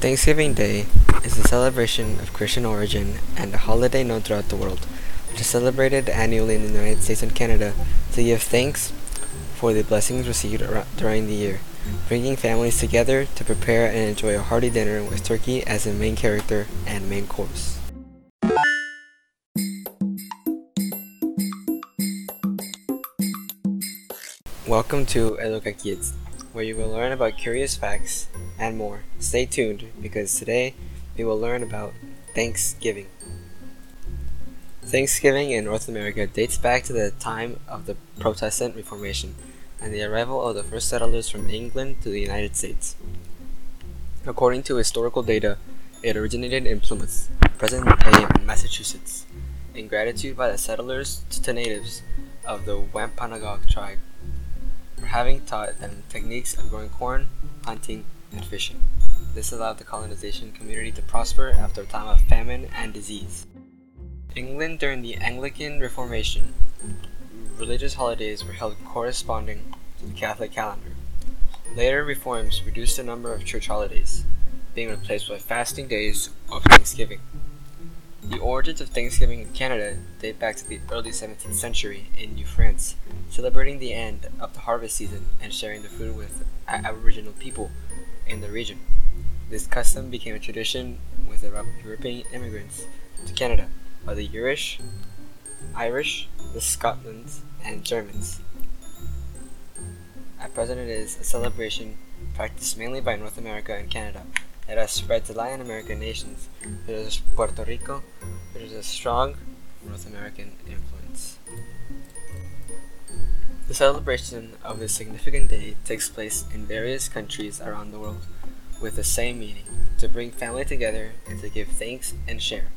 Thanksgiving Day is a celebration of Christian origin and a holiday known throughout the world, which is celebrated annually in the United States and Canada to give thanks for the blessings received during the year, bringing families together to prepare and enjoy a hearty dinner with turkey as the main character and main course. Welcome to EducaKids where you will learn about curious facts and more. Stay tuned because today we will learn about Thanksgiving. Thanksgiving in North America dates back to the time of the Protestant Reformation and the arrival of the first settlers from England to the United States. According to historical data, it originated in Plymouth, present-day Massachusetts, in gratitude by the settlers to natives of the Wampanoag tribe for having taught them techniques of growing corn, hunting, and fishing. This allowed the colonization community to prosper after a time of famine and disease. England during the Anglican Reformation, religious holidays were held corresponding to the Catholic calendar. Later reforms reduced the number of church holidays, being replaced by fasting days of Thanksgiving. The origins of Thanksgiving in Canada date back to the early 17th century in New France, celebrating the end of the harvest season and sharing the food with Aboriginal people in the region. This custom became a tradition with the European immigrants to Canada by the Irish, Irish, the Scots, and Germans. At present, it is a celebration practiced mainly by North America and Canada. It has spread to Latin American nations, such as Puerto Rico, which is a strong North American influence. The celebration of this significant day takes place in various countries around the world with the same meaning to bring family together and to give thanks and share.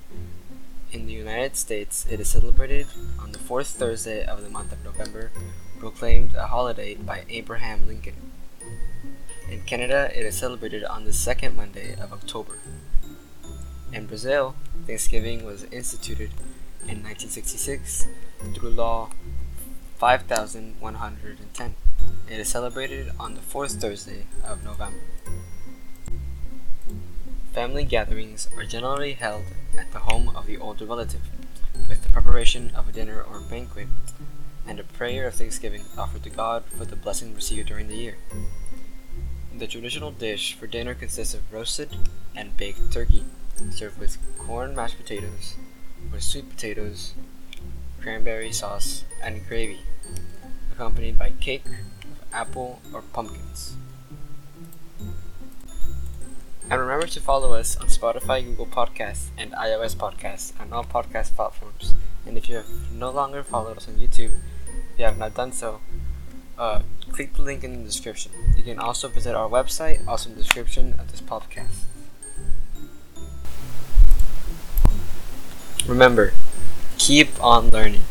In the United States, it is celebrated on the fourth Thursday of the month of November, proclaimed a holiday by Abraham Lincoln. In Canada, it is celebrated on the second Monday of October. In Brazil, Thanksgiving was instituted in 1966 through Law 5110. It is celebrated on the fourth Thursday of November. Family gatherings are generally held at the home of the older relative, with the preparation of a dinner or banquet and a prayer of thanksgiving offered to God for the blessing received during the year. The traditional dish for dinner consists of roasted and baked turkey, served with corn mashed potatoes, or sweet potatoes, cranberry sauce, and gravy, accompanied by cake of apple or pumpkins. And remember to follow us on Spotify, Google Podcasts, and iOS Podcasts on all podcast platforms. And if you have no longer followed us on YouTube, if you have not done so, uh, click the link in the description. You can also visit our website, also in the description of this podcast. Remember, keep on learning.